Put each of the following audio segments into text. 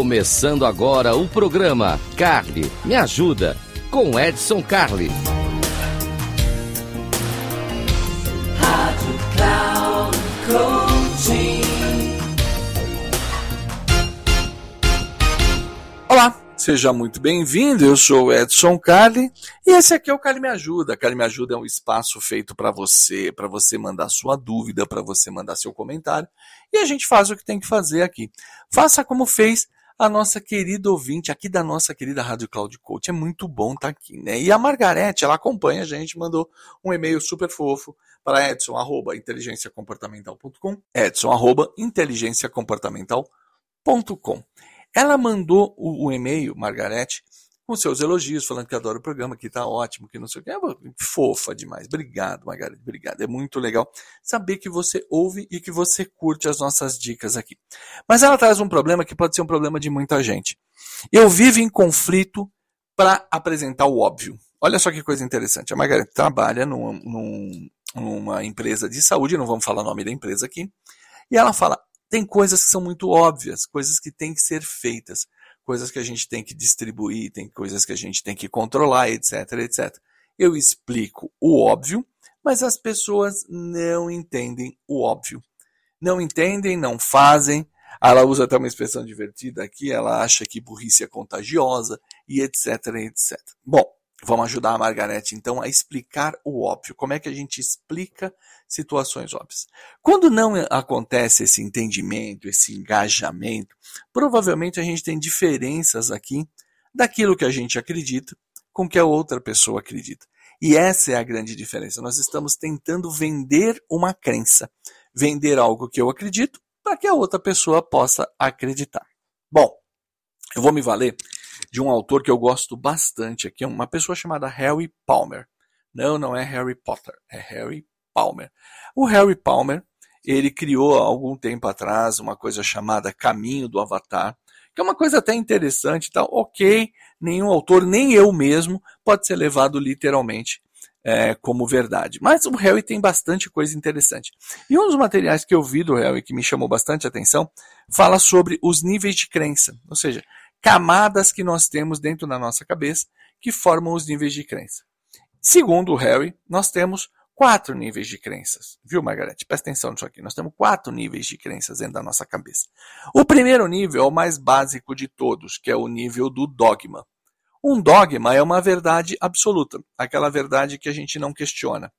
Começando agora o programa Carly Me Ajuda com Edson Carli. Rádio Cloud Olá, seja muito bem-vindo. Eu sou o Edson Carli e esse aqui é o Carli Me Ajuda. Carli Me Ajuda é um espaço feito para você, para você mandar sua dúvida, para você mandar seu comentário e a gente faz o que tem que fazer aqui. Faça como fez a nossa querida ouvinte aqui da nossa querida Rádio Cloud Coach. É muito bom estar tá aqui, né? E a Margarete, ela acompanha a gente, mandou um e-mail super fofo para edson, arroba, inteligenciacomportamental.com, edson, arroba, inteligenciacomportamental.com. Ela mandou o, o e-mail, Margarete, com seus elogios, falando que adora o programa, que está ótimo, que não sei o que. É fofa demais. Obrigado, Margarete. Obrigado. É muito legal saber que você ouve e que você curte as nossas dicas aqui. Mas ela traz um problema que pode ser um problema de muita gente. Eu vivo em conflito para apresentar o óbvio. Olha só que coisa interessante. A Margarete trabalha num, num, numa empresa de saúde, não vamos falar o nome da empresa aqui, e ela fala: tem coisas que são muito óbvias, coisas que têm que ser feitas, coisas que a gente tem que distribuir, tem coisas que a gente tem que controlar, etc, etc. Eu explico o óbvio, mas as pessoas não entendem o óbvio. Não entendem, não fazem. Ela usa até uma expressão divertida aqui, ela acha que burrice é contagiosa e etc, etc. Bom, Vamos ajudar a Margarete, então, a explicar o óbvio. Como é que a gente explica situações óbvias? Quando não acontece esse entendimento, esse engajamento, provavelmente a gente tem diferenças aqui daquilo que a gente acredita com que a outra pessoa acredita. E essa é a grande diferença. Nós estamos tentando vender uma crença, vender algo que eu acredito para que a outra pessoa possa acreditar. Bom, eu vou me valer de um autor que eu gosto bastante aqui, uma pessoa chamada Harry Palmer. Não, não é Harry Potter, é Harry Palmer. O Harry Palmer, ele criou há algum tempo atrás uma coisa chamada Caminho do Avatar, que é uma coisa até interessante, tá? Ok, nenhum autor, nem eu mesmo, pode ser levado literalmente é, como verdade. Mas o Harry tem bastante coisa interessante. E um dos materiais que eu vi do Harry que me chamou bastante atenção fala sobre os níveis de crença. Ou seja, camadas que nós temos dentro da nossa cabeça que formam os níveis de crença. Segundo o Harry, nós temos quatro níveis de crenças. Viu, Margarete? Presta atenção nisso aqui. Nós temos quatro níveis de crenças dentro da nossa cabeça. O primeiro nível é o mais básico de todos, que é o nível do dogma. Um dogma é uma verdade absoluta, aquela verdade que a gente não questiona.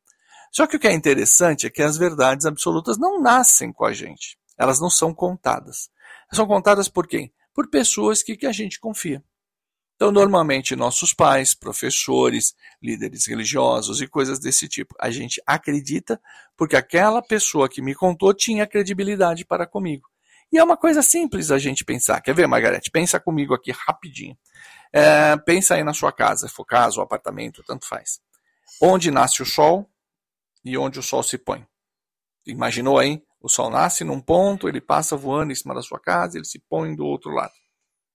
Só que o que é interessante é que as verdades absolutas não nascem com a gente. Elas não são contadas. São contadas por quem? Por pessoas que, que a gente confia. Então, normalmente, nossos pais, professores, líderes religiosos e coisas desse tipo. A gente acredita porque aquela pessoa que me contou tinha credibilidade para comigo. E é uma coisa simples a gente pensar. Quer ver, Margarete? Pensa comigo aqui rapidinho. É, pensa aí na sua casa, for casa ou apartamento, tanto faz. Onde nasce o sol e onde o sol se põe. Imaginou aí? O sol nasce num ponto, ele passa voando em cima da sua casa, ele se põe do outro lado.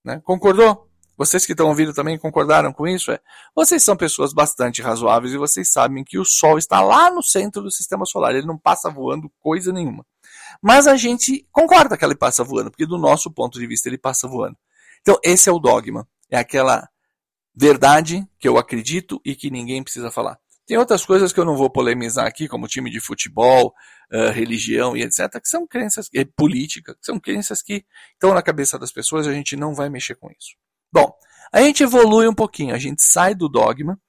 Né? Concordou? Vocês que estão ouvindo também concordaram com isso? É? Vocês são pessoas bastante razoáveis e vocês sabem que o Sol está lá no centro do sistema solar. Ele não passa voando coisa nenhuma. Mas a gente concorda que ele passa voando, porque do nosso ponto de vista ele passa voando. Então, esse é o dogma. É aquela verdade que eu acredito e que ninguém precisa falar. Tem outras coisas que eu não vou polemizar aqui, como time de futebol, uh, religião e etc., que são crenças, e política, que são crenças que estão na cabeça das pessoas a gente não vai mexer com isso. Bom, a gente evolui um pouquinho, a gente sai do dogma,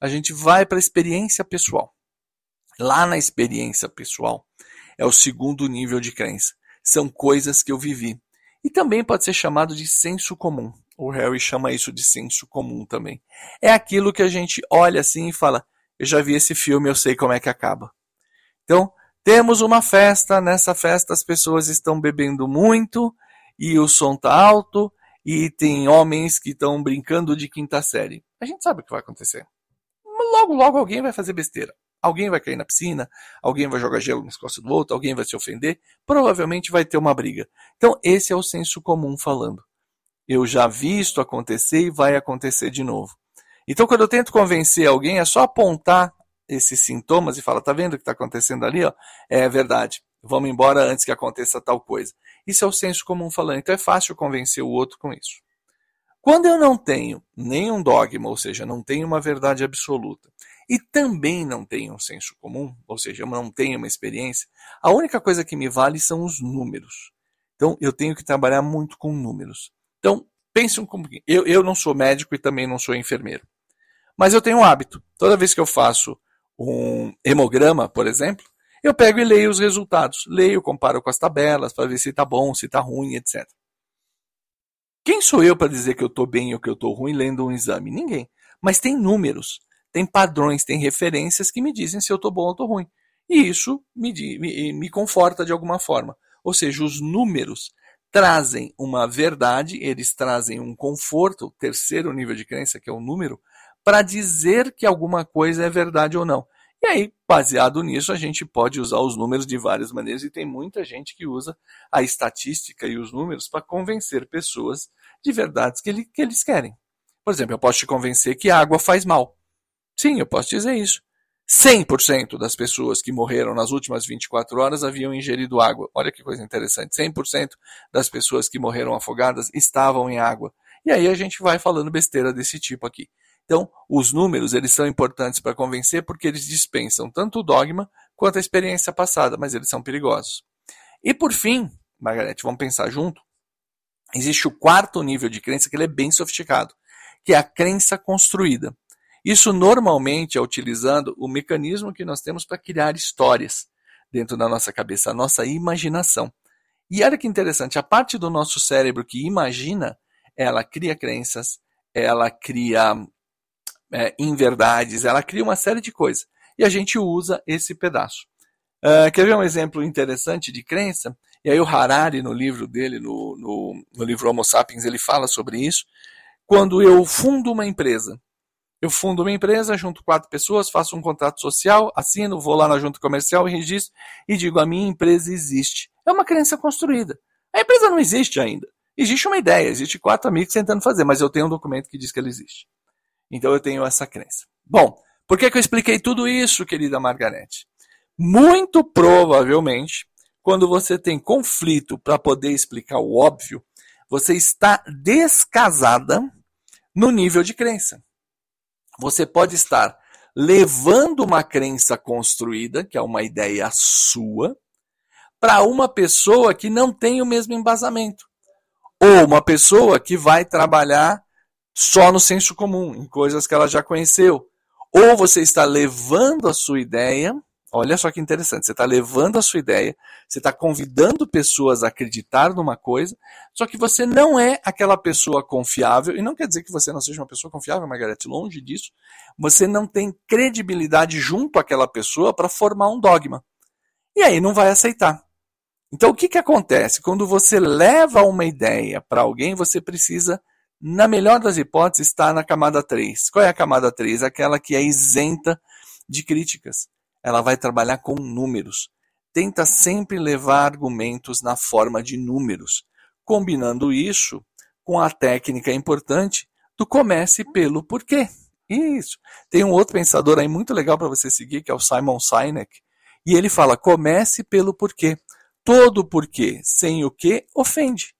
a gente vai para a experiência pessoal. Lá na experiência pessoal é o segundo nível de crença. São coisas que eu vivi. E também pode ser chamado de senso comum. O Harry chama isso de senso comum também. É aquilo que a gente olha assim e fala: eu já vi esse filme, eu sei como é que acaba. Então, temos uma festa, nessa festa as pessoas estão bebendo muito e o som tá alto e tem homens que estão brincando de quinta série. A gente sabe o que vai acontecer. Logo, logo alguém vai fazer besteira. Alguém vai cair na piscina, alguém vai jogar gelo nas costas do outro, alguém vai se ofender, provavelmente vai ter uma briga. Então, esse é o senso comum falando. Eu já vi isto acontecer e vai acontecer de novo. Então, quando eu tento convencer alguém, é só apontar esses sintomas e falar: tá vendo o que está acontecendo ali? É verdade. Vamos embora antes que aconteça tal coisa. Isso é o senso comum falando. Então é fácil convencer o outro com isso. Quando eu não tenho nenhum dogma, ou seja, não tenho uma verdade absoluta, e também não tenho um senso comum, ou seja, eu não tenho uma experiência, a única coisa que me vale são os números. Então eu tenho que trabalhar muito com números. Então, pense um pouquinho. Eu, eu não sou médico e também não sou enfermeiro. Mas eu tenho um hábito. Toda vez que eu faço um hemograma, por exemplo, eu pego e leio os resultados. Leio, comparo com as tabelas para ver se está bom, se está ruim, etc. Quem sou eu para dizer que eu estou bem ou que eu estou ruim lendo um exame? Ninguém. Mas tem números, tem padrões, tem referências que me dizem se eu estou bom ou estou ruim. E isso me, me, me conforta de alguma forma. Ou seja, os números trazem uma verdade, eles trazem um conforto, o terceiro nível de crença, que é o número, para dizer que alguma coisa é verdade ou não. E aí, baseado nisso, a gente pode usar os números de várias maneiras e tem muita gente que usa a estatística e os números para convencer pessoas de verdades que, ele, que eles querem. Por exemplo, eu posso te convencer que a água faz mal. Sim, eu posso dizer isso. 100% das pessoas que morreram nas últimas 24 horas haviam ingerido água. Olha que coisa interessante. 100% das pessoas que morreram afogadas estavam em água. E aí a gente vai falando besteira desse tipo aqui. Então, os números eles são importantes para convencer porque eles dispensam tanto o dogma quanto a experiência passada, mas eles são perigosos. E por fim, Margarete, vamos pensar junto. Existe o quarto nível de crença que ele é bem sofisticado, que é a crença construída. Isso normalmente é utilizando o mecanismo que nós temos para criar histórias dentro da nossa cabeça, a nossa imaginação. E olha que interessante, a parte do nosso cérebro que imagina, ela cria crenças, ela cria é, inverdades, ela cria uma série de coisas. E a gente usa esse pedaço. Uh, quer ver um exemplo interessante de crença? E aí o Harari, no livro dele, no, no, no livro Homo Sapiens, ele fala sobre isso. Quando eu fundo uma empresa, eu fundo uma empresa, junto quatro pessoas, faço um contrato social, assino, vou lá na junta comercial e registro e digo: a minha empresa existe. É uma crença construída. A empresa não existe ainda. Existe uma ideia, existe quatro amigos tentando fazer, mas eu tenho um documento que diz que ela existe. Então eu tenho essa crença. Bom, por que, que eu expliquei tudo isso, querida Margarete? Muito provavelmente, quando você tem conflito para poder explicar o óbvio, você está descasada no nível de crença. Você pode estar levando uma crença construída, que é uma ideia sua, para uma pessoa que não tem o mesmo embasamento. Ou uma pessoa que vai trabalhar só no senso comum, em coisas que ela já conheceu. Ou você está levando a sua ideia, olha só que interessante, você está levando a sua ideia, você está convidando pessoas a acreditar numa coisa, só que você não é aquela pessoa confiável, e não quer dizer que você não seja uma pessoa confiável, Margarete, longe disso, você não tem credibilidade junto àquela pessoa para formar um dogma. E aí não vai aceitar. Então o que, que acontece? Quando você leva uma ideia para alguém, você precisa na melhor das hipóteses, está na camada 3. Qual é a camada 3? Aquela que é isenta de críticas. Ela vai trabalhar com números. Tenta sempre levar argumentos na forma de números, combinando isso com a técnica importante do comece pelo porquê. Isso. Tem um outro pensador aí muito legal para você seguir, que é o Simon Sinek, e ele fala: comece pelo porquê. Todo porquê sem o que ofende.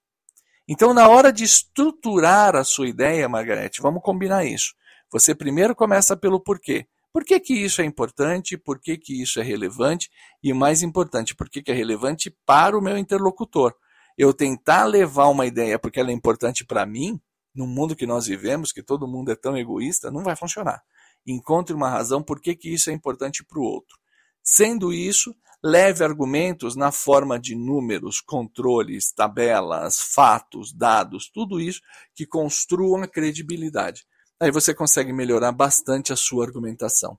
Então, na hora de estruturar a sua ideia, Margarete, vamos combinar isso. Você primeiro começa pelo porquê. Por que, que isso é importante? Por que, que isso é relevante? E mais importante, por que, que é relevante para o meu interlocutor? Eu tentar levar uma ideia porque ela é importante para mim, no mundo que nós vivemos, que todo mundo é tão egoísta, não vai funcionar. Encontre uma razão por que, que isso é importante para o outro. Sendo isso, leve argumentos na forma de números, controles, tabelas, fatos, dados, tudo isso que construam a credibilidade. Aí você consegue melhorar bastante a sua argumentação.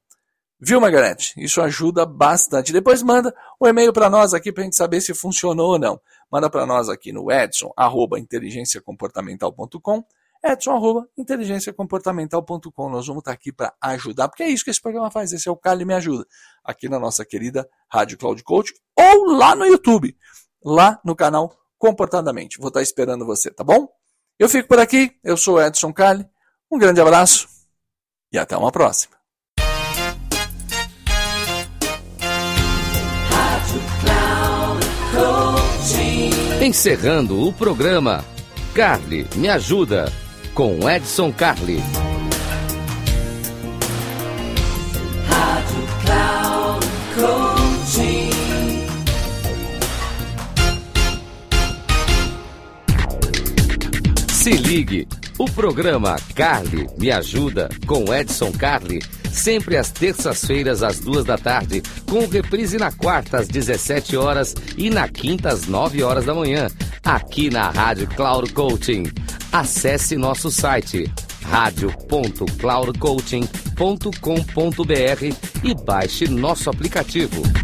Viu, Margarete? Isso ajuda bastante. Depois manda um e-mail para nós aqui para a gente saber se funcionou ou não. Manda para nós aqui no edson, arroba inteligenciacomportamental.com edson.inteligenciacomportamental.com. Nós vamos estar aqui para ajudar, porque é isso que esse programa faz. Esse é o Cali Me Ajuda, aqui na nossa querida Rádio Cloud Coach, ou lá no YouTube, lá no canal Comportadamente. Vou estar esperando você, tá bom? Eu fico por aqui, eu sou Edson Cali, um grande abraço e até uma próxima. Encerrando o programa, Carly Me Ajuda, com Edson Carli. Se ligue, o programa Carly Me Ajuda, com Edson Carli, sempre às terças-feiras às duas da tarde, com reprise na quarta às 17 horas e na quinta às 9 horas da manhã, aqui na Rádio Cloud Coaching. Acesse nosso site radio.cloudcoaching.com.br e baixe nosso aplicativo.